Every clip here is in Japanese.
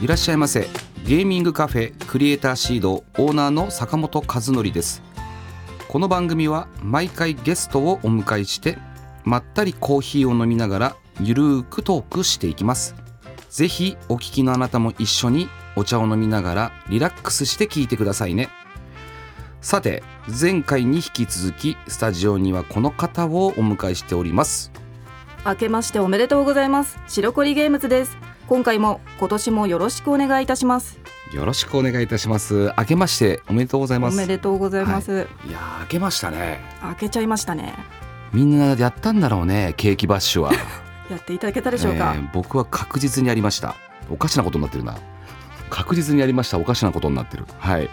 いらっしゃいませ。ゲーミングカフェクリエイターシードオーナーの坂本和則です。この番組は毎回ゲストをお迎えしてまったりコーヒーを飲みながらゆるーくトークしていきます。ぜひお聞きのあなたも一緒にお茶を飲みながらリラックスして聞いてくださいね。さて前回に引き続きスタジオにはこの方をお迎えしております。明けましておめでとうございます。白コリゲームズです。今回も今年もよろしくお願いいたします。よろしくお願いいたします。明けましておめでとうございます。おめでとうございます、はい、いやー明けましたね。開けちゃいましたね。みんなやったんだろうねケーキバッシュは。やっていただけたでしょうか、えー僕は確実にやりました。おかしなことになってるな。確実にやりました。おかしなことになってる。はい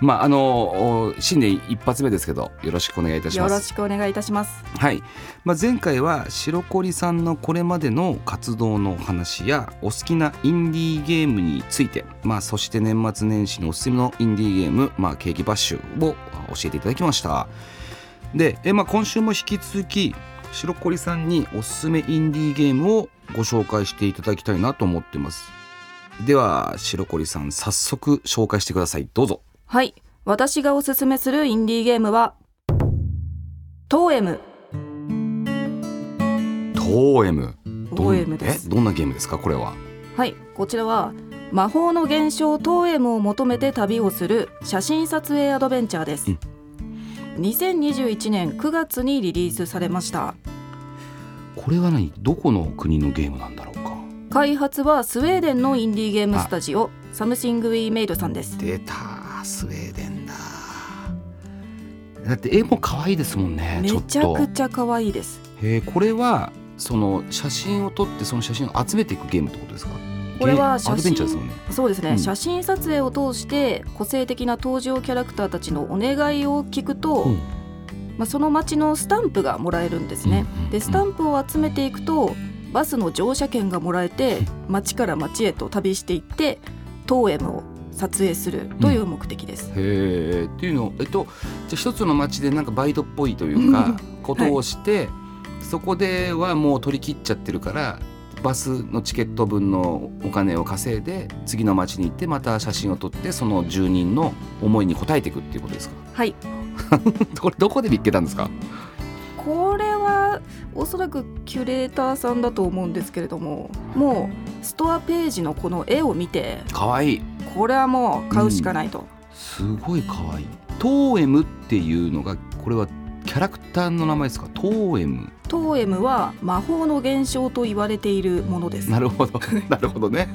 まああのお新年一発目ですけどよろしくお願いいたしよろますしくお願いいたします。はい、まあ、前回は白コさんのこれまでの活動のお話やお好きなインディーゲームについて、まあ、そして年末年始のおすすめのインディーゲーム、まあ、ケーキバッシュを教えていただきました。で、えまあ、今週も引き続き白コさんにおすすめインディーゲームをご紹介していただきたいなと思ってます。では白コさん早速紹介してください。どうぞはい。私がおすすめするインディーゲームはトーエム。トーエム。トーエムです。え？どんなゲームですか？これは。はい。こちらは魔法の現象 TOEM を求めて旅をする写真撮影アドベンチャーです、うん。2021年9月にリリースされました。これは何？どこの国のゲームなんだろうか？開発はスウェーデンのインディーゲームスタジオ Something We Made さんです。出たスウェーデンだ。だって絵も可愛いですもんねめちゃくちゃ可愛いです。へえこれはその写真を撮ってその写真を集めていくゲームってことですか？これはゲーアドベンチャーですもんね。そうですね、うん。写真撮影を通して個性的な登場キャラクターたちのお願いを聞くと、うん。まあ、その街のスタンプがもらえるんですね、でスタンプを集めていくとバスの乗車券がもらえて街から街へと旅していってトーエムを撮影するという目的です、へえっていうのえっとじゃあ一つの街でなんかバイトっぽいというかことをして、そこではもう取り切っちゃってるからバスのチケット分のお金を稼いで次の街に行ってまた写真を撮ってその住人の思いに応えていくっていうことですか？はい。これどこで見っけたんですか？これはおそらくキュレーターさんだと思うんですけれどももうストアページのこの絵を見てかわいいこれはもう買うしかないと、すごいかわい。いトーエムっていうのがこれはキャラクターの名前ですか？トーエム。トーエムは魔法の現象と言われているものです。なるほど。なるほどね。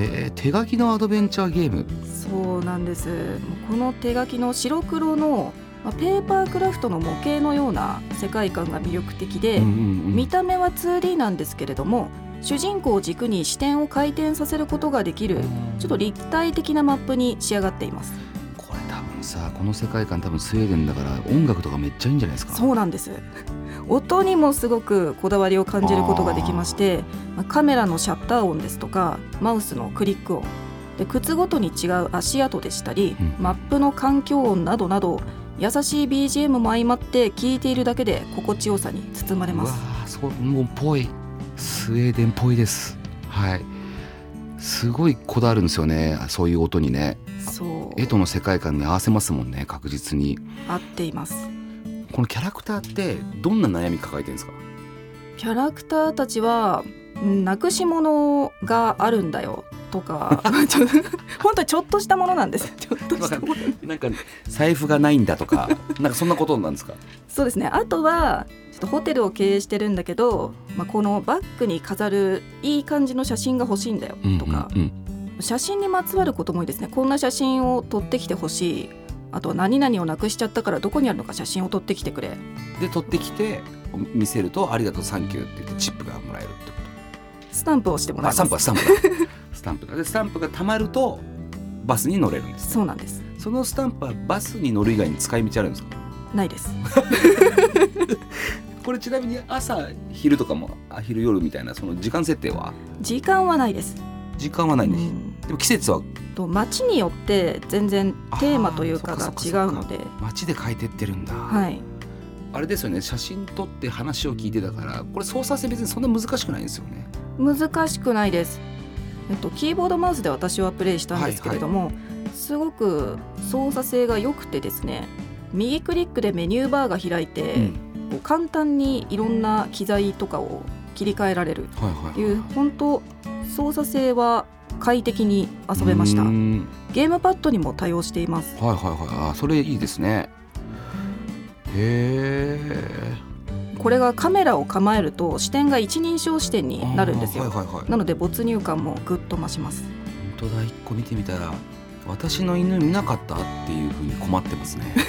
えー、手書きのアドベンチャーゲーム。そうなんです。この手書きの白黒のまあペーパークラフトの模型のような世界観が魅力的で、うんうんうん。見た目は 2D なんですけれども主人公を軸に視点を回転させることができるちょっと立体的なマップに仕上がっています。これ多分さこの世界観多分スウェーデンだから音楽とかめっちゃいいんじゃないですか？そうなんです。音にもすごくこだわりを感じることができましてまあカメラのシャッター音ですとかマウスのクリック音。で靴ごとに違う足跡でしたり、うん。マップの環境音などなど優しい BGM も相まって聴いているだけで心地よさに包まれうわますーそうもうぽいスウェーデンっぽいです。はい。すごいこだわるんですよね。そういう音にね。そう。絵との世界観に合わせますもんね。確実に。合っています。このキャラクターってどんな悩み抱えてるんですか？キャラクターたちはうんなくし物があるんだよ。とか 本当にちょっとしたものなんですなんか財布がないんだとかなんかそんなことなんですかそうですねあとはちょっとホテルを経営してるんだけど、まあ、このバッグに飾るいい感じの写真が欲しいんだよとか、うんうん写真にまつわることも多いですねこんな写真を撮ってきてほしいあとは何々をなくしちゃったからどこにあるのか写真を撮ってきてくれで取ってきて見せると「ありがとうサンキュー」って言ってチップがもらえるってこスタンプをしてもらいますあスタンプはスタンプだスタンプがでスタンプが貯まるとバスに乗れるんですそうなんです。そのスタンプはバスに乗る以外に使い道あるんですか？ないです。これちなみに朝昼とかもあ昼夜みたいなその時間設定は？時間はないです、時間はないんです、うん。でも季節は？と街によって全然テーマというかあが違うので。街で変えてってるんだ、はい。あれですよね。写真撮って話を聞いてたからこれ操作性別にそんな難しくないんですよね。難しくないです、えっと、キーボードマウスで私はプレイしたんですけれども、すごく操作性が良くてですね右クリックでメニューバーが開いて、うん。こう簡単にいろんな機材とかを切り替えられる。はいはいという本当操作性は快適に遊べました。うーん。ゲームパッドにも対応しています。はいはいはい。あそれいいですね。へえこれがカメラを構えると視点が一人称視点になるんですよ、はいはいはい。なので没入感もぐっと増します。本当だ一個見てみたら私の犬見なかったっていうふうに困ってますね。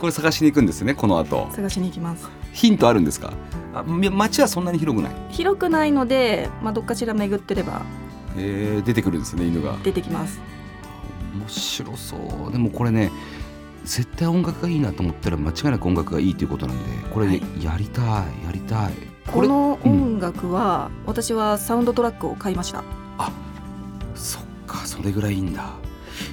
これ探しに行くんですねこの後。探しに行きます。ヒントあるんですか？あみ街はそんなに広くない？広くないので、まあ、どっかしら巡ってればえー、出てくるんですね犬が。出てきます。面白そう。でもこれね絶対音楽がいいなと思ったら間違いなく音楽がいいということなんでこれはい。やりたいやりたい。この音楽は、私はサウンドトラックを買いました。そっかそれぐらいいいんだ。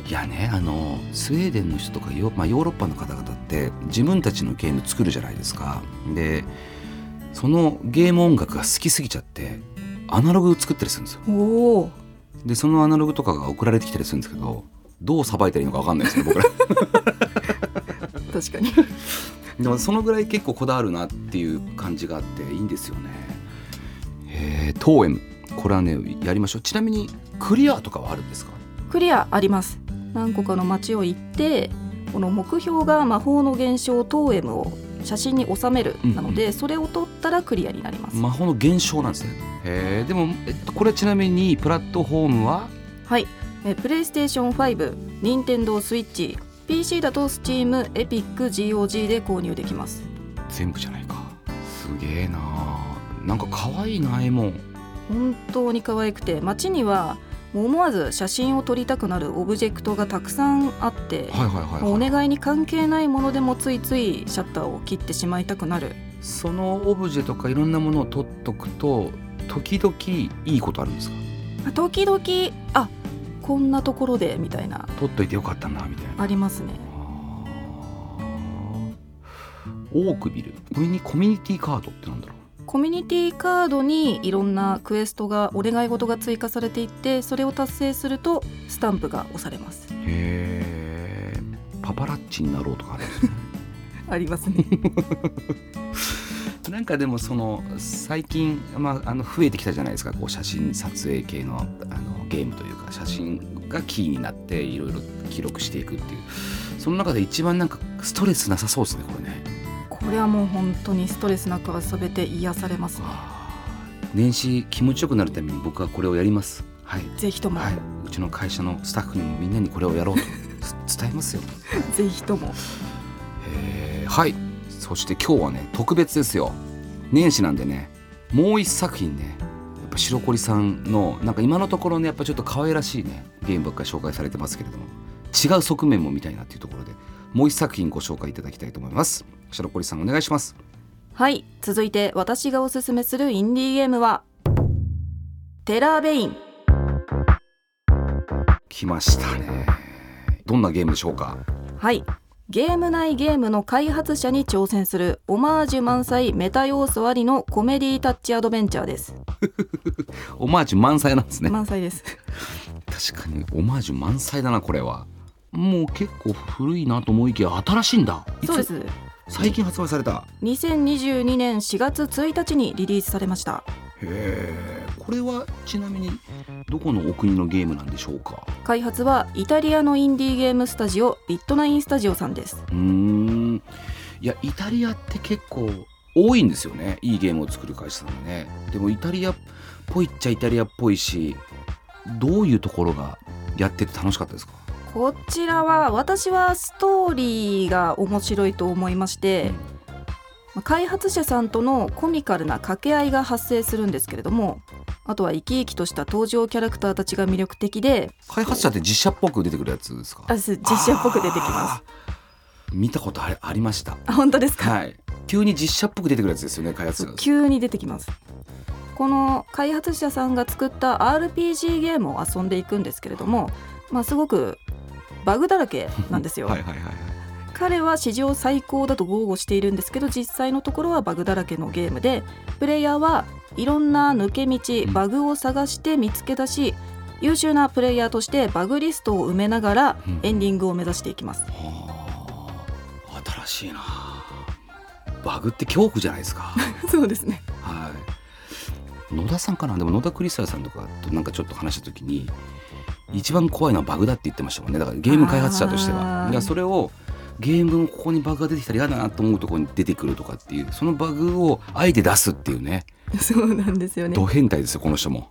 いやねあのスウェーデンの人とかヨ,、まあ、ヨーロッパの方々って自分たちのゲーム作るじゃないですか。でそのゲーム音楽が好きすぎちゃってアナログ作ったりするんですよ。でそのアナログとかが送られてきたりするんですけどどうさばいたらいいのか分かんないですよ僕ら確かに。でもそのぐらい結構こだわるなっていう感じがあっていいんですよね。えー、トーエムこれはねやりましょう。ちなみにクリアとかはあるんですか？クリアあります。何個かの街を行ってこの目標が魔法の現象トーエムを写真に収めるうんうん。なので、それを撮ったらクリアになります、魔法の現象なんですね。へえでも、えっと、これちなみにプラットフォームは？はい。えプレイステーション5任天堂スイッチ PC だと Steam、エピック GOG で購入できます。全部じゃないか。すげえな。なんか可愛いな絵も本当に可愛くて街には思わず写真を撮りたくなるオブジェクトがたくさんあって、はいはいはい、もうおはい、願いに関係ないものでもついついシャッターを切ってしまいたくなる。そのオブジェとかいろんなものを取っとくと時々いいことあるんですか？時々あこんなところでみたいな。取っといてよかったなみたいな。ありますね。オークビル。これにコミュニティカードってなんだろう？コミュニティカードにいろんなクエストがお願い事が追加されていってそれを達成するとスタンプが押されます。へえパパラッチになろうとかあるんですね。ありますね。なんかでもその最近、まあ、あの増えてきたじゃないですか。こう写真撮影系のあのゲームというか写真がキーになっていろいろ記録していくっていう。その中で一番なんかストレスなさそうですねこれね。これはもう本当にストレスなく遊べて癒されますね。年始気持ちよくなるために僕はこれをやります。はい、ぜひとも、はい、うちの会社のスタッフにもみんなにこれをやろうと。つ伝えますよ。ぜひとも。へーはい。そして今日はね特別ですよ。年始なんでねもう一作品ねやっぱ白コリさんのなんか今のところねやっぱちょっと可愛らしいねゲームばっかり紹介されてますけれども違う側面も見たいなっていうところでもう一作品ご紹介いただきたいと思います。白コリさんお願いします。はい続いて私がおすすめするインディーゲームはテラーベイン。来ましたね。どんなゲームでしょうか？はいゲーム内ゲームの開発者に挑戦するオマージュ満載メタ要素ありのコメディタッチアドベンチャーです。オマージュ満載なんですね。満載です。確かにオマージュ満載だなこれは。もう結構古いなと思いきや新しいんだ。そうです。最近発売された。2022年4月1日にリリースされましたこれはちなみにどこのお国のゲームなんでしょうか？開発はイタリアのインディーゲームスタジオビットナインスタジオさんです。うーん。いやイタリアって結構多いんですよね。いいゲームを作る会社さんがね。でもイタリアっぽいっちゃイタリアっぽいしどういうところがやってて楽しかったですか？こちらは私はストーリーが面白いと思いまして、まあ開発者さんとのコミカルな掛け合いが発生するんですけれどもあとは生き生きとした登場キャラクターたちが魅力的で開発者って実写っぽく出てくるやつですか？あす実写っぽく出てきます。見たことありありました。あ本当ですか、はい。急に実写っぽく出てくるやつですよね開発者。が急に出てきます。この開発者さんが作った RPG ゲームを遊んでいくんですけれども、まあ、すごくバグだらけなんですよ、はいはいはいはい彼は史上最高だと豪語しているんですけど実際のところはバグだらけのゲームでプレイヤーはいろんな抜け道うんバグを探して見つけ出し優秀なプレイヤーとしてバグリストを埋めながらうん。エンディングを目指していきます、はあ。新しいな。バグって恐怖じゃないですか。そうですね。はい。野田さんかな？でも野田クリスタルさんとかとなんかちょっと話した時に一番怖いのはバグだって言ってましたもんね。だからゲーム開発者としては。だからそれをゲームのここにバグが出てきたら嫌だなと思うところに出てくるとかっていうそのバグをあえて出すっていうね。そうなんですよね。ド変態ですよこの人も。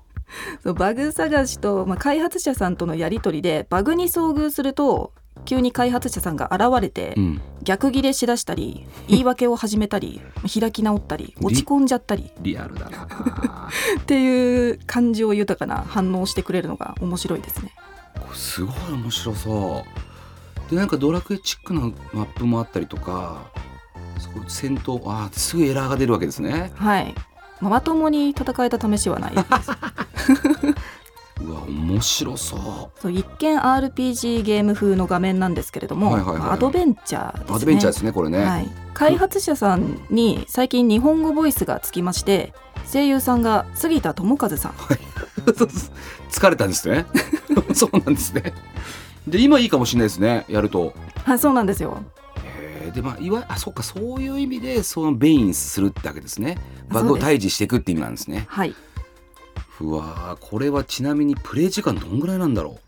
そうバグ探しと、まあ、開発者さんとのやり取りでバグに遭遇すると急に開発者さんが現れて、うん。逆ギレしだしたり言い訳を始めたり 開き直ったり落ち込んじゃったり。リアルだな。っていう感情豊かな反応をしてくれるのが面白いですね。すごい面白そうでなんかドラクエチックなマップもあったりとかすごい戦闘あーすぐエラーが出るわけですねはい。まあまともに戦えた試しはないです。うわ面白そうそう一見 RPG ゲーム風の画面なんですけれども、はいはいはいまあアドベンチャーですね。アドベンチャーですねこれね、はい。開発者さんに最近日本語ボイスがつきまして、声優さんが杉田智和さん。疲れたんですね そうなんですねで今いいかもしれないですねやると。はい、そうなんですよ。でまあいわあそっかそういう意味でそのベインするってわけですね。バグを退治していくって意味なんですね。はい。うわーこれはちなみにプレイ時間どんぐらいなんだろ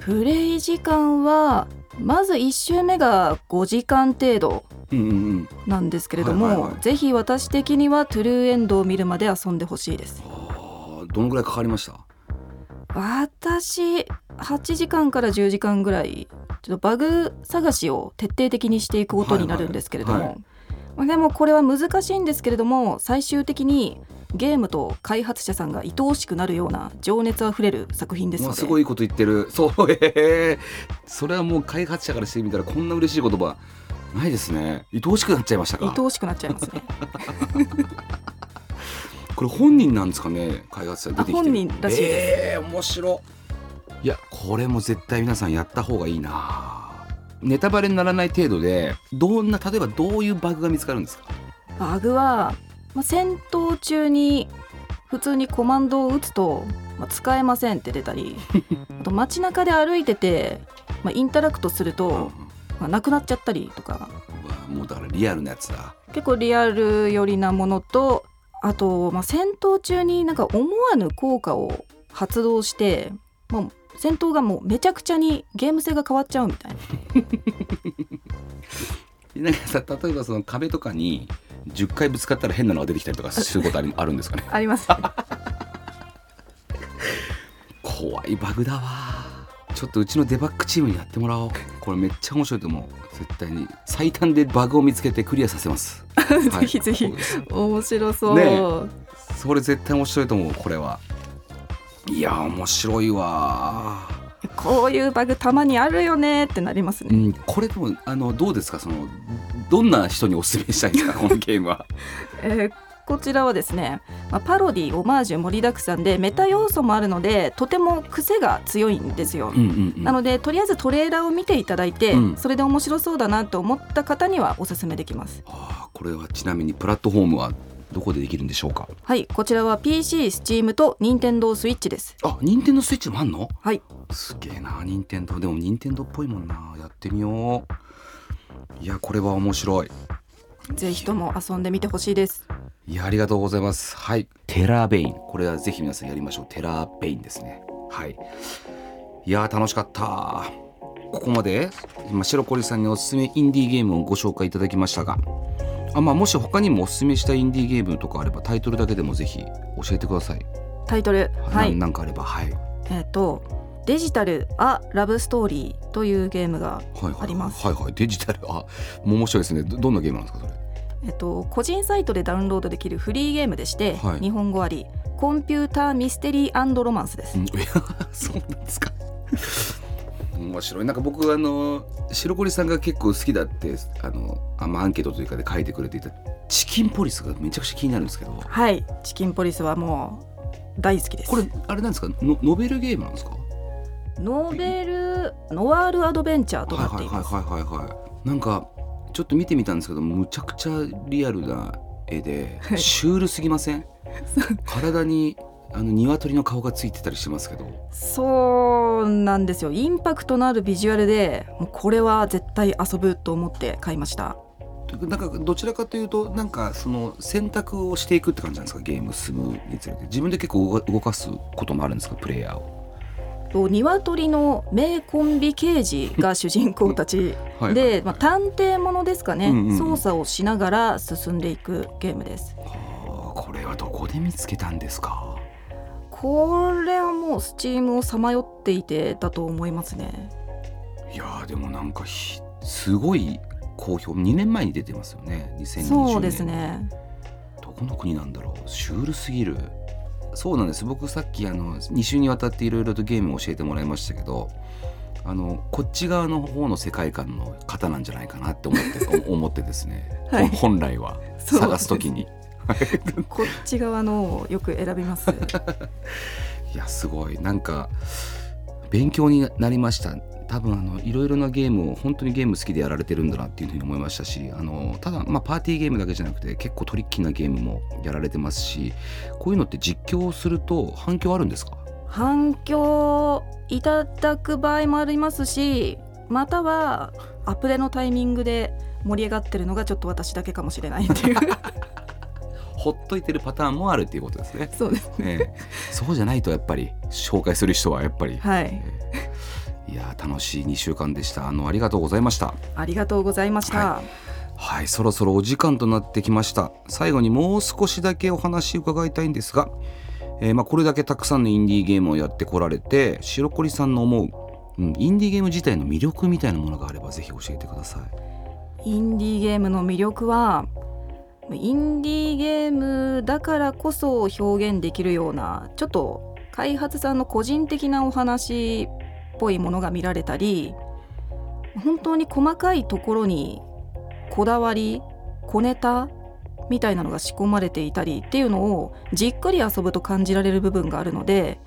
プレイ時間はまず1周目が5時間程度なんですけれども、ぜひ私的にはトゥルーエンドを見るまで遊んでほしいです。あーどのぐらいかかりました？私8時間から10時間ぐらいちょっとバグ探しを徹底的にしていくことになるんですけれども、はい。はいまあでもこれは難しいんですけれども最終的にゲームと開発者さんが愛おしくなるような情熱あふれる作品ですので。すごいこと言ってる。そう。へー。それはもう開発者からしてみたらこんな嬉しい言葉ないですね。愛おしくなっちゃいましたか？愛おしくなっちゃいますね これ本人なんですかね？開発者出てきて。本人らしいです。えー、面白。いやこれも絶対皆さんやった方がいいな。ネタバレにならない程度でどんな例えばどういうバグが見つかるんですか？バグは、まあ、戦闘中に普通にコマンドを打つと、まあ、使えませんって出たり あと街中で歩いてて、まあ、インタラクトすると、まあ、なくなっちゃったりとか。もうだからリアルなやつだ。結構リアル寄りなものとあと、まあ、戦闘中になんか思わぬ効果を発動してもう戦闘がもうめちゃくちゃにゲーム性が変わっちゃうみたいな。なんかさ例えばその壁とかに10回ぶつかったら変なのが出てきたりとかすることあ るんですかね？あります。ね 怖いバグだわ。ちょっとうちのデバッグチームにやってもらおう。これめっちゃ面白いと思う。絶対に。最短でバグを見つけてクリアさせます、は ぜひぜひ。面白そう、ねそれ絶対面白いと思うこれは。いや面白いわこういうバグたまにあるよねってなりますね。うんこれでもあのどうですか？そのどんな人にお勧めしたいんですか？このゲームは。えーこちらはですね、まあ、パロディオマージュ盛りだくさんでメタ要素もあるのでとても癖が強いんですよ。うんうんうん。なのでとりあえずトレーラーを見ていただいて、うん。それで面白そうだなと思った方にはおすすめできます。あーこれはちなみにプラットフォームはどこでできるんでしょうか？はいこちらは PC、Steam と Nintendo Switch です。あ任天堂スイッチもあんの？はい。すげえな任天堂でも任天堂っぽいもんな。やってみよう。いやこれは面白いぜひとも遊んでみてほしいです。いやありがとうございます。はい。テラーベイン。これはぜひ皆さんやりましょう。テラーベインですね。はい。いやー楽しかった。ここまで今白コリさんにおすすめインディーゲームをご紹介いただきましたがあ、まあ、もし他にもおすすめしたインディーゲームとかあればタイトルだけでもぜひ教えてください。タイトル。はい。ななんかあれば。はい。えっ、とデジタルアラブストーリーというゲームがはいはい。あります。はいはい。デジタルあもう面白いですね。どどんなゲームなんですかそれ？えっと、個人サイトでダウンロードできるフリーゲームでして、はい。日本語あり。コンピューターミステリーロマンスです、うん。いや そうなんですか。面白い。なんか僕あの白堀さんが結構好きだってあのあ、まあ、アンケートというかで書いてくれていたチキンポリスがめちゃくちゃ気になるんですけど。はい。チキンポリスはもう大好きです。これあれなんですか？ノノベルゲームなんですか？ノーベルノワールアドベンチャーとなっています、はいはいはいはいはい。なんかちょっと見てみたんですけどむちゃくちゃリアルな絵ではい。シュールすぎません？体にあの鶏の顔がついてたりしますけど。そうなんですよ。インパクトのあるビジュアルでもうこれは絶対遊ぶと思って買いました。なんかどちらかというとなんかその選択をしていくって感じなんですか？ゲーム進むにつれて。自分で結構動かすこともあるんですか？プレイヤーを。と鶏の名コンビ刑事が主人公たち はいで、はいまあ、探偵ものですかね、うんうんうん。操作をしながら進んでいくゲームです。はあこれはどこで見つけたんですか？これはもうスチームをさまよっていてだと思いますね。いやーでもなんかひすごい好評。2年前に出てますよね。2020年。そうですね。どこの国なんだろう。シュールすぎるそうなんです。僕さっきあの2週にわたっていろいろとゲームを教えてもらいましたけどあのこっち側の方の世界観の方なんじゃないかなって思ってお 思ってですね、はい。本来は。探す時に。こっち側のをよく選びます。いやすごい。なんか勉強になりました。多分あのいろいろなゲームを本当にゲーム好きでやられてるんだなっていうふうに思いましたしあのただまあパーティーゲームだけじゃなくて結構トリッキーなゲームもやられてますしこういうのって実況すると反響あるんですか？反響いただく場合もありますしまたはアプレのタイミングで盛り上がってるのがちょっと私だけかもしれないっていう。ほっといてるパターンもあるっていうことですね。そうですね。そうじゃないとやっぱり紹介する人はやっぱり、はい。えーいやー楽しい2週間でした。あのありがとうございました。ありがとうございました、ははいそろそろお時間となってきました。最後にもう少しだけお話伺いたいんですが、えーまあ、これだけたくさんのインディーゲームをやってこられて白堀さんの思う、うん、インディーゲーム自体の魅力みたいなものがあればぜひ教えてください。インディーゲームの魅力はインディーゲームだからこそ表現できるようなちょっと開発さんの個人的なお話っぽいものが見られたり本当に細かいところにこだわり小ネタみたいなのが仕込まれていたりっていうのをじっくり遊ぶと感じられる部分があるので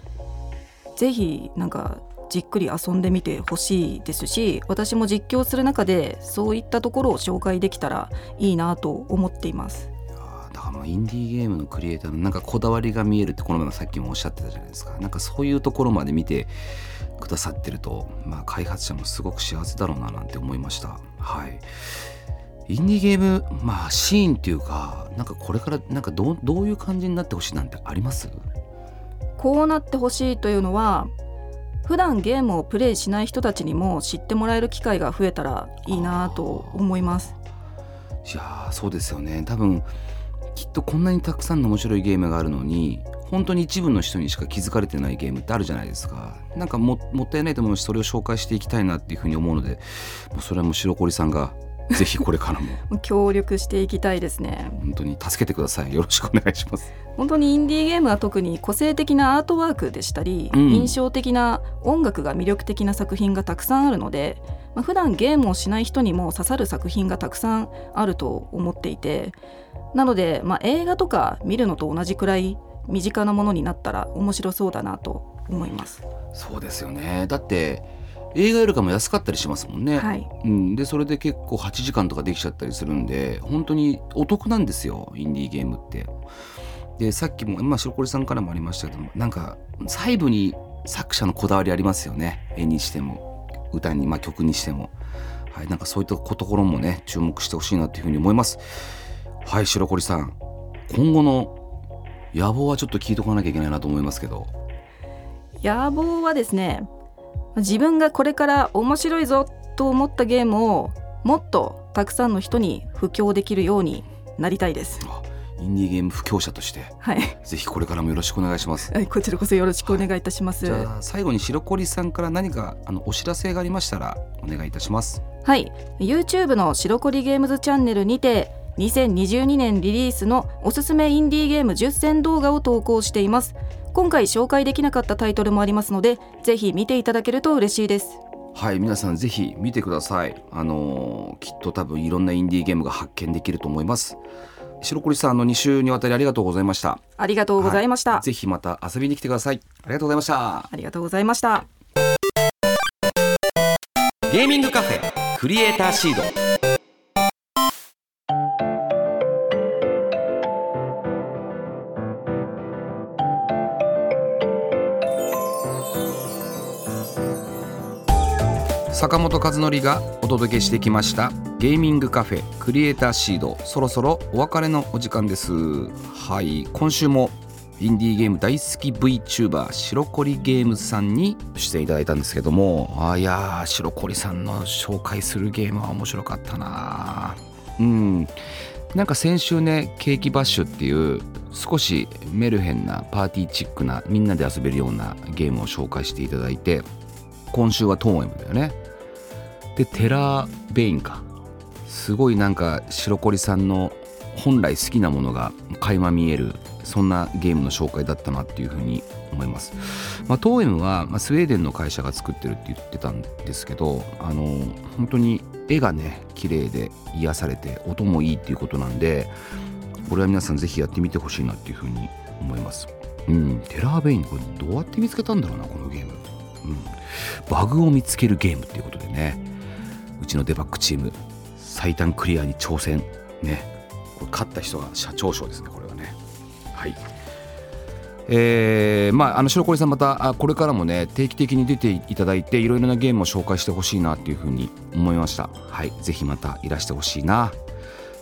ぜひなんかじっくり遊んでみてほしいですし私も実況する中でそういったところを紹介できたらいいなと思っています。だからまあインディーゲームのクリエイターのなんかこだわりが見えるってこの前もさっきもおっしゃってたじゃないですか。なんかそういうところまで見てくださってると、まあ、開発者もすごく幸せだろうななんて思いました。はい。インディーゲームまあシーンっていうかなんかこれからなんかどうどういう感じになってほしいなんてあります？こうなってほしいというのは普段ゲームをプレイしない人たちにも知ってもらえる機会が増えたらいいなと思います。いやそうですよね多分きっとこんなにたくさんの面白いゲームがあるのに本当に一部の人にしか気づかれてないゲームってあるじゃないですかなんかももったいないと思うしそれを紹介していきたいなっていうふうに思うのでもうそれはもう白堀さんが ぜひこれからも。協力していきたいですね。本当に助けてください。よろしくお願いします。本当にインディーゲームは特に個性的なアートワークでしたり、うん。印象的な音楽が魅力的な作品がたくさんあるので、まあ、普段ゲームをしない人にも刺さる作品がたくさんあると思っていてなので、まあ、映画とか見るのと同じくらい身近なものになったら面白そうだなと思います。そうですよね。だって映画よりかも安かったりしますもんね、はい、うん、でそれで結構8時間とかできちゃったりするんで本当にお得なんですよインディーゲームって。でさっきも、まあ、白堀さんからもありましたけどもなんか細部に作者のこだわりありますよね。絵にしても歌に、まあ、曲にしても、はい、なんかそういったところもね注目してほしいなというふうに思います。はい白堀さん。今後の野望はちょっと聞いとかなきゃいけないなと思いますけど。野望はですね自分がこれから面白いぞと思ったゲームをもっとたくさんの人に布教できるようになりたいです。あインディーゲーム布教者としてはい、ぜひこれからもよろしくお願いします。はいこちらこそよろしくお願いいたします。じゃあ最後に白堀さんから何かあのお知らせがありましたらお願いいたします。はい、YouTube の白コリゲームズチャンネルにて2022年リリースのおすすめインディーゲーム10選動画を投稿しています今回紹介できなかったタイトルもありますのでぜひ見ていただけると嬉しいです。はい皆さんぜひ見てください。あのーきっと多分いろんなインディーゲームが発見できると思います。白堀さんあの2週にわたりありがとうございました。ありがとうございました、ぜひまた遊びに来てください。ありがとうございました。ありがとうございました。ゲーミングカフェクリエイターシード和則がお届けしてきました。ゲーミングカフェクリエイターシード。そろそろお別れのお時間です。はい。今週もインディーゲーム大好き VTuber 白コリゲームさんに出演いただいたんですけども。あいやー白コリさんの紹介するゲームは面白かったな。うん。なんか先週ねケーキバッシュっていう少しメルヘンなパーティーチックなみんなで遊べるようなゲームを紹介していただいて今週はトーエムだよね。でテラーベインか。すごいなんか白コリさんの本来好きなものが垣間見えるそんなゲームの紹介だったなっていうふうに思います、まあ、トーエムは、ま、スウェーデンの会社が作ってるって言ってたんですけどあの本当に絵がね綺麗で癒されて音もいいっていうことなんでこれは皆さんぜひやってみてほしいなっていうふうに思います。うんテラーベインこれどうやって見つけたんだろうなこのゲーム。うん。バグを見つけるゲームっていうことでね。うちのデバッグチーム最短クリアに挑戦。ね。これ勝った人が社長賞ですねこれはね。はい。えー、まああの白コリさんまたあこれからもね定期的に出ていただいていろいろなゲームを紹介してほしいなっていうふうに思いました。はい。ぜひまたいらしてほしいな。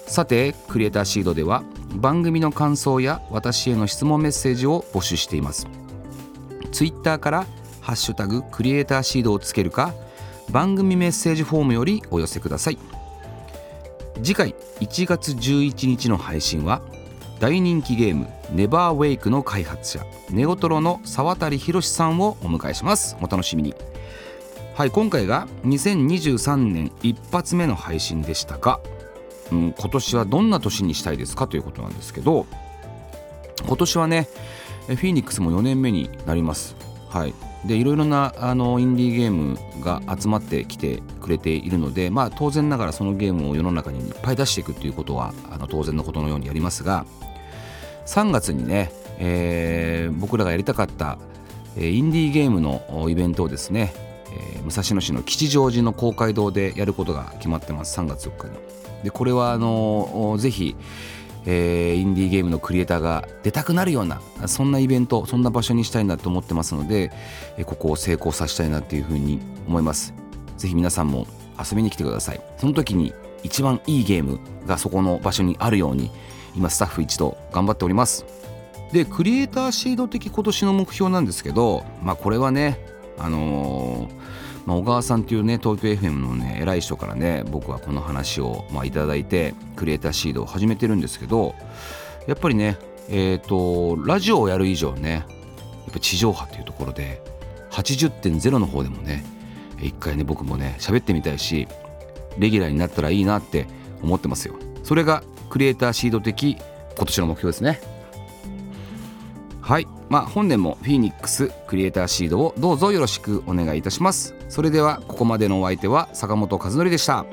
さてクリエイターシードでは番組の感想や私への質問メッセージを募集しています。ツイッターから「ハッシュタグクリエイターシード」をつけるか番組メッセージフォームよりお寄せください。次回1月11日の配信は大人気ゲーム「ネバーウェイクの開発者ネオトロの沢渡博さんをお迎えします。お楽しみに。はい今回が2023年一発目の配信でしたが、うん、今年はどんな年にしたいですか？ということなんですけど今年はねフィーニックスも4年目になります。はい。でいろいろなあのインディーゲームが集まってきてくれているので、まあ、当然ながらそのゲームを世の中にいっぱい出していくっていうことはあの当然のことのようにやりますが3月にね、えー僕らがやりたかったインディーゲームのイベントをですね、えー武蔵野市の吉祥寺の公会堂でやることが決まってます3月4日に。でこれはあのおぜひえーインディーゲームのクリエイターが出たくなるようなそんなイベントそんな場所にしたいなと思ってますので、えーここを成功させたいなっていうふうに思います。ぜひ皆さんも遊びに来てください。その時に一番いいゲームがそこの場所にあるように今スタッフ一同頑張っております。でクリエイターシード的今年の目標なんですけどまあこれはねあのーまあ、小川さんっていうね東京 FM のね偉い人からね僕はこの話をまあいただいてクリエイターシードを始めてるんですけどやっぱりねえっ、とラジオをやる以上ねやっぱ地上波っていうところで80.0の方でもね一回ね僕もね喋ってみたいしレギュラーになったらいいなって思ってますよ。それがクリエイターシード的今年の目標ですね。はい。まあ本年もフィニックスクリエイターシードをどうぞよろしくお願いいたします。それではここまでのお相手は坂本和則でした。